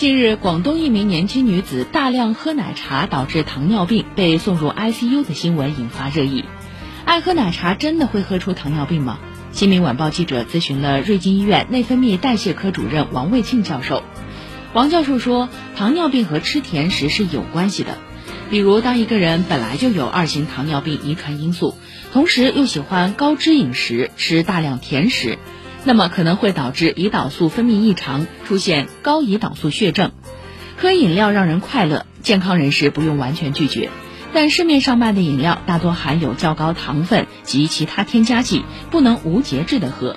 近日，广东一名年轻女子大量喝奶茶导致糖尿病，被送入 ICU 的新闻引发热议。爱喝奶茶真的会喝出糖尿病吗？新民晚报记者咨询了瑞金医院内分泌代谢科主任王卫庆教授。王教授说，糖尿病和吃甜食是有关系的。比如，当一个人本来就有二型糖尿病遗传因素，同时又喜欢高脂饮食，吃大量甜食。那么可能会导致胰岛素分泌异常，出现高胰岛素血症。喝饮料让人快乐，健康人士不用完全拒绝。但市面上卖的饮料大多含有较高糖分及其他添加剂，不能无节制的喝。